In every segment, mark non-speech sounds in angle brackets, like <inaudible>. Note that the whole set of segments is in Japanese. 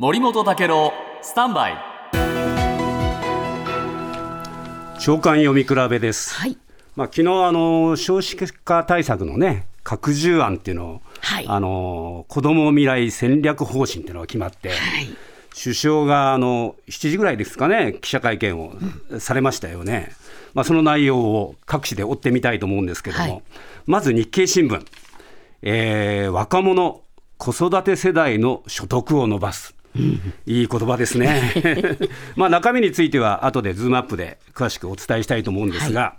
森本武郎スタンバイ長官読み比べです。はい。まあ昨日あの少子化対策のね拡充案っていうのを、はいあの子ども未来戦略方針っていうのが決まって、はい。首相があの7時ぐらいですかね記者会見をされましたよね。まあその内容を各紙で追ってみたいと思うんですけども、はいまず日経新聞、えー若者子育て世代の所得を伸ばす。いい言葉ですね。<laughs> まあ中身については後でズームアップで詳しくお伝えしたいと思うんですが、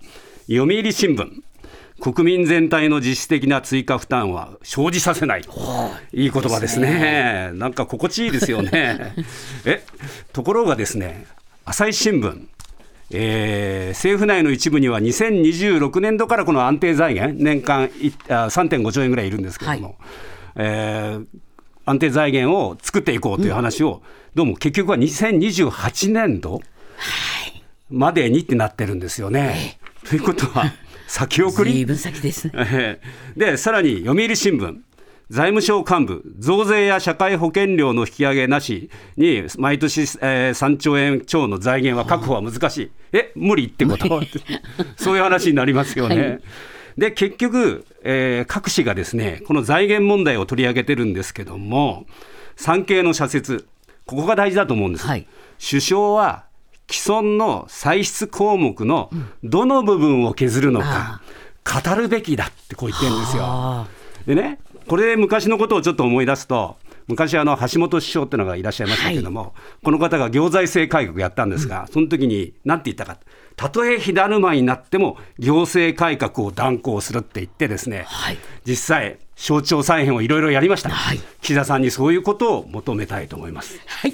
読売新聞、国民全体の実質的な追加負担は生じさせない。いい言葉ですね。なんか心地いいですよね。<laughs> え、ところがですね、朝日新聞、えー政府内の一部には2026年度からこの安定財源、年間いあ3.5兆円ぐらいいるんですけれども、えー安定財源を作っていこうという話を、どうも結局は2028年度までにってなってるんですよね。ということは、<laughs> 先送り？で <laughs> さらに読売新聞、財務省幹部、増税や社会保険料の引き上げなしに、毎年、えー3兆円超の財源は確保は難しい、え無理ってこと？<laughs> そういう話になりますよね。はいで結局、えー各紙がですねこの財源問題を取り上げてるんですけども、産経の社説、ここが大事だと思うんです。はい首相は既存の歳出項目のどの部分を削るのか、語るべきだってこう言ってるんですよ。あでね、これ、昔のことをちょっと思い出すと、昔あの橋本首相っていうのがいらっしゃいましたけども、この方が行財政改革やったんですが、その時に何て言ったか、たとえ火だるまになっても行政改革を断行するって言ってですね、はい。実際、省庁再編をいろいろやりました、はい。岸田さんにそういうことを求めたいと思います。はい。